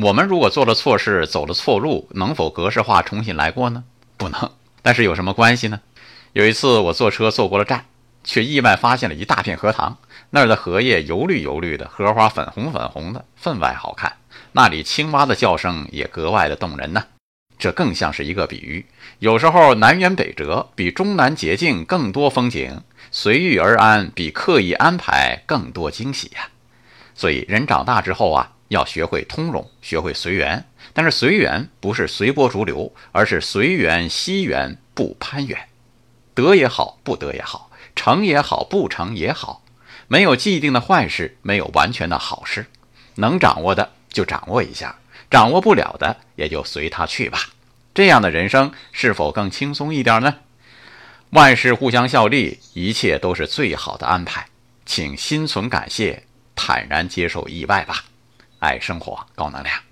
我们如果做了错事，走了错路，能否格式化重新来过呢？不能。但是有什么关系呢？有一次我坐车坐过了站，却意外发现了一大片荷塘，那儿的荷叶油绿油绿的，荷花粉红粉红的，分外好看。那里青蛙的叫声也格外的动人呢。这更像是一个比喻。有时候南辕北辙比终南捷径更多风景，随遇而安比刻意安排更多惊喜呀。所以人长大之后啊。要学会通融，学会随缘。但是随缘不是随波逐流，而是随缘惜缘不攀缘。得也好，不得也好，成也好，不成也好，没有既定的坏事，没有完全的好事。能掌握的就掌握一下，掌握不了的也就随他去吧。这样的人生是否更轻松一点呢？万事互相效力，一切都是最好的安排。请心存感谢，坦然接受意外吧。爱生活，高能量。